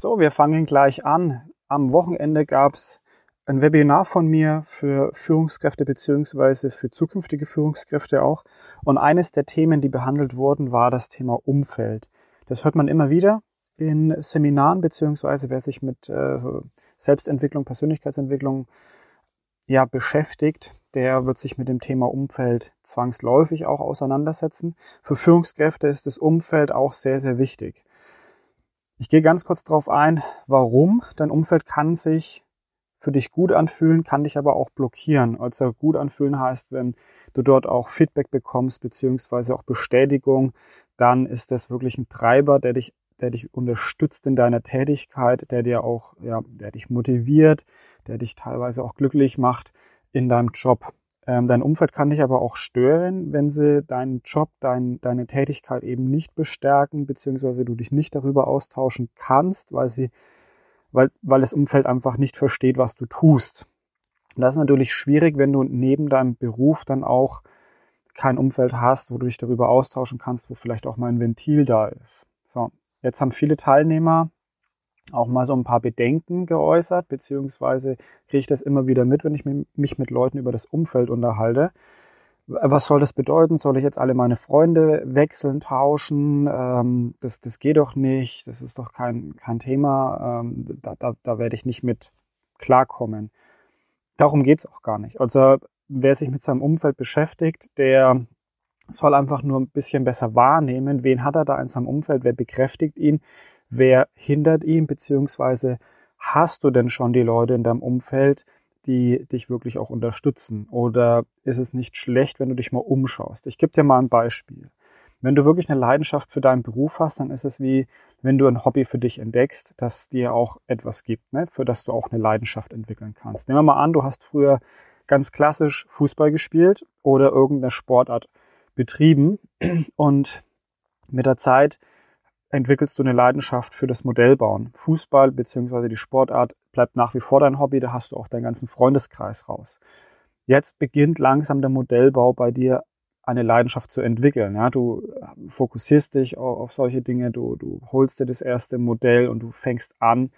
So, wir fangen gleich an. Am Wochenende gab's ein Webinar von mir für Führungskräfte beziehungsweise für zukünftige Führungskräfte auch. Und eines der Themen, die behandelt wurden, war das Thema Umfeld. Das hört man immer wieder in Seminaren beziehungsweise wer sich mit äh, Selbstentwicklung, Persönlichkeitsentwicklung ja beschäftigt, der wird sich mit dem Thema Umfeld zwangsläufig auch auseinandersetzen. Für Führungskräfte ist das Umfeld auch sehr, sehr wichtig. Ich gehe ganz kurz darauf ein, warum. Dein Umfeld kann sich für dich gut anfühlen, kann dich aber auch blockieren. Also gut anfühlen heißt, wenn du dort auch Feedback bekommst, beziehungsweise auch Bestätigung, dann ist das wirklich ein Treiber, der dich, der dich unterstützt in deiner Tätigkeit, der dir auch, ja, der dich motiviert, der dich teilweise auch glücklich macht in deinem Job. Ähm, dein Umfeld kann dich aber auch stören, wenn sie deinen Job, dein, deine Tätigkeit eben nicht bestärken, beziehungsweise du dich nicht darüber austauschen kannst, weil sie, weil, weil das Umfeld einfach nicht versteht, was du tust. Und das ist natürlich schwierig, wenn du neben deinem Beruf dann auch kein Umfeld hast, wo du dich darüber austauschen kannst, wo vielleicht auch mal ein Ventil da ist. So, jetzt haben viele Teilnehmer auch mal so ein paar Bedenken geäußert, beziehungsweise kriege ich das immer wieder mit, wenn ich mich mit Leuten über das Umfeld unterhalte. Was soll das bedeuten? Soll ich jetzt alle meine Freunde wechseln, tauschen? Ähm, das, das geht doch nicht, das ist doch kein, kein Thema, ähm, da, da, da werde ich nicht mit klarkommen. Darum geht's auch gar nicht. Also wer sich mit seinem Umfeld beschäftigt, der soll einfach nur ein bisschen besser wahrnehmen, wen hat er da in seinem Umfeld, wer bekräftigt ihn, Wer hindert ihn, beziehungsweise hast du denn schon die Leute in deinem Umfeld, die dich wirklich auch unterstützen? Oder ist es nicht schlecht, wenn du dich mal umschaust? Ich gebe dir mal ein Beispiel. Wenn du wirklich eine Leidenschaft für deinen Beruf hast, dann ist es wie, wenn du ein Hobby für dich entdeckst, das dir auch etwas gibt, ne? für das du auch eine Leidenschaft entwickeln kannst. Nehmen wir mal an, du hast früher ganz klassisch Fußball gespielt oder irgendeine Sportart betrieben und mit der Zeit entwickelst du eine Leidenschaft für das Modellbauen. Fußball beziehungsweise die Sportart bleibt nach wie vor dein Hobby, da hast du auch deinen ganzen Freundeskreis raus. Jetzt beginnt langsam der Modellbau bei dir eine Leidenschaft zu entwickeln. Ja, du fokussierst dich auf solche Dinge, du, du holst dir das erste Modell und du fängst an,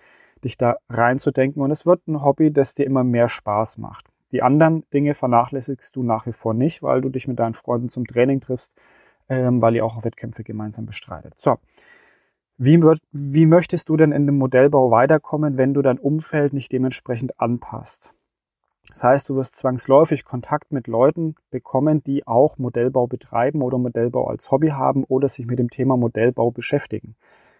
dich da reinzudenken und es wird ein Hobby, das dir immer mehr Spaß macht. Die anderen Dinge vernachlässigst du nach wie vor nicht, weil du dich mit deinen Freunden zum Training triffst, ähm, weil ihr auch Wettkämpfe gemeinsam bestreitet. So, wie, wie möchtest du denn in dem Modellbau weiterkommen, wenn du dein Umfeld nicht dementsprechend anpasst? Das heißt, du wirst zwangsläufig Kontakt mit Leuten bekommen, die auch Modellbau betreiben oder Modellbau als Hobby haben oder sich mit dem Thema Modellbau beschäftigen.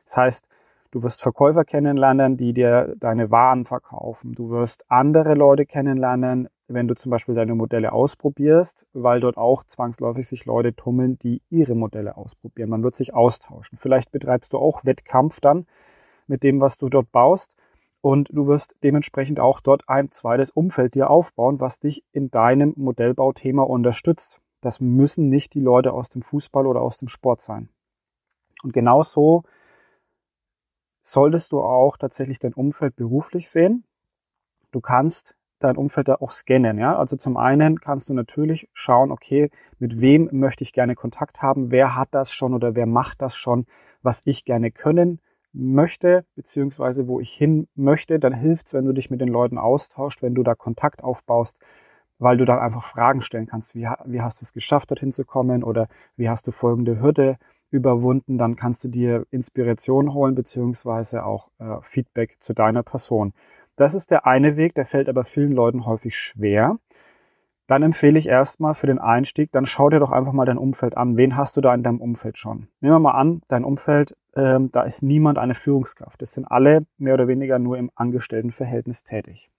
Das heißt, du wirst Verkäufer kennenlernen, die dir deine Waren verkaufen. Du wirst andere Leute kennenlernen, wenn du zum Beispiel deine Modelle ausprobierst, weil dort auch zwangsläufig sich Leute tummeln, die ihre Modelle ausprobieren. Man wird sich austauschen. Vielleicht betreibst du auch Wettkampf dann mit dem, was du dort baust. Und du wirst dementsprechend auch dort ein zweites Umfeld dir aufbauen, was dich in deinem Modellbauthema unterstützt. Das müssen nicht die Leute aus dem Fußball oder aus dem Sport sein. Und genauso solltest du auch tatsächlich dein Umfeld beruflich sehen. Du kannst dein Umfeld da auch scannen. Ja? Also zum einen kannst du natürlich schauen, okay, mit wem möchte ich gerne Kontakt haben, wer hat das schon oder wer macht das schon, was ich gerne können möchte, beziehungsweise wo ich hin möchte, dann hilft's, wenn du dich mit den Leuten austauscht, wenn du da Kontakt aufbaust, weil du dann einfach Fragen stellen kannst, wie, wie hast du es geschafft, dorthin zu kommen oder wie hast du folgende Hürde überwunden, dann kannst du dir Inspiration holen, beziehungsweise auch äh, Feedback zu deiner Person. Das ist der eine Weg, der fällt aber vielen Leuten häufig schwer. Dann empfehle ich erstmal für den Einstieg, dann schau dir doch einfach mal dein Umfeld an. Wen hast du da in deinem Umfeld schon? Nehmen wir mal an, dein Umfeld, ähm, da ist niemand eine Führungskraft. Das sind alle mehr oder weniger nur im Angestelltenverhältnis tätig.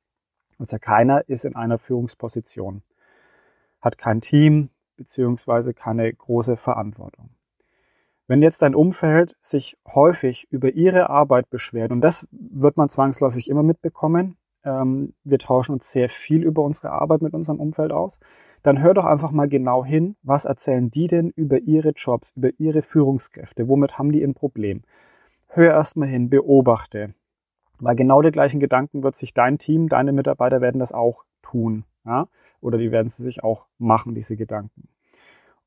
Also keiner ist in einer Führungsposition, hat kein Team beziehungsweise keine große Verantwortung. Wenn jetzt dein Umfeld sich häufig über ihre Arbeit beschwert, und das wird man zwangsläufig immer mitbekommen, ähm, wir tauschen uns sehr viel über unsere Arbeit mit unserem Umfeld aus, dann hör doch einfach mal genau hin, was erzählen die denn über ihre Jobs, über ihre Führungskräfte, womit haben die ein Problem. Hör erstmal hin, beobachte, weil genau die gleichen Gedanken wird sich dein Team, deine Mitarbeiter werden das auch tun, ja? oder die werden sie sich auch machen, diese Gedanken.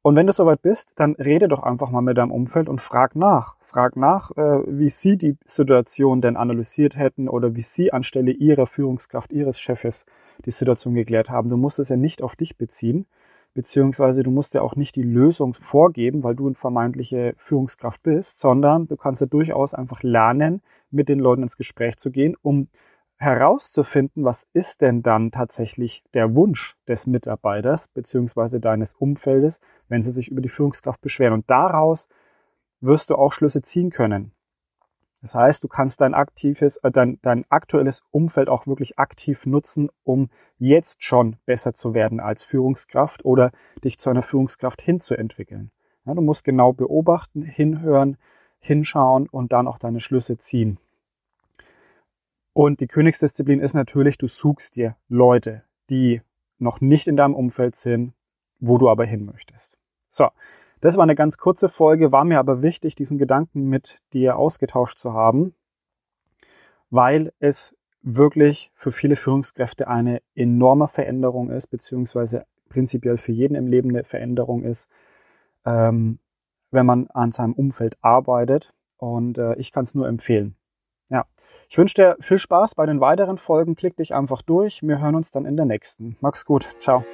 Und wenn du soweit bist, dann rede doch einfach mal mit deinem Umfeld und frag nach. Frag nach, äh, wie sie die Situation denn analysiert hätten oder wie sie anstelle ihrer Führungskraft, ihres Chefes die Situation geklärt haben. Du musst es ja nicht auf dich beziehen, beziehungsweise du musst ja auch nicht die Lösung vorgeben, weil du eine vermeintliche Führungskraft bist, sondern du kannst ja durchaus einfach lernen, mit den Leuten ins Gespräch zu gehen, um herauszufinden, was ist denn dann tatsächlich der Wunsch des Mitarbeiters beziehungsweise deines Umfeldes, wenn sie sich über die Führungskraft beschweren. Und daraus wirst du auch Schlüsse ziehen können. Das heißt, du kannst dein aktives, äh, dein, dein aktuelles Umfeld auch wirklich aktiv nutzen, um jetzt schon besser zu werden als Führungskraft oder dich zu einer Führungskraft hinzuentwickeln. Ja, du musst genau beobachten, hinhören, hinschauen und dann auch deine Schlüsse ziehen. Und die Königsdisziplin ist natürlich, du suchst dir Leute, die noch nicht in deinem Umfeld sind, wo du aber hin möchtest. So, das war eine ganz kurze Folge, war mir aber wichtig, diesen Gedanken mit dir ausgetauscht zu haben, weil es wirklich für viele Führungskräfte eine enorme Veränderung ist, beziehungsweise prinzipiell für jeden im Leben eine Veränderung ist, ähm, wenn man an seinem Umfeld arbeitet. Und äh, ich kann es nur empfehlen. Ja. Ich wünsche dir viel Spaß bei den weiteren Folgen. Klick dich einfach durch. Wir hören uns dann in der nächsten. Mach's gut. Ciao.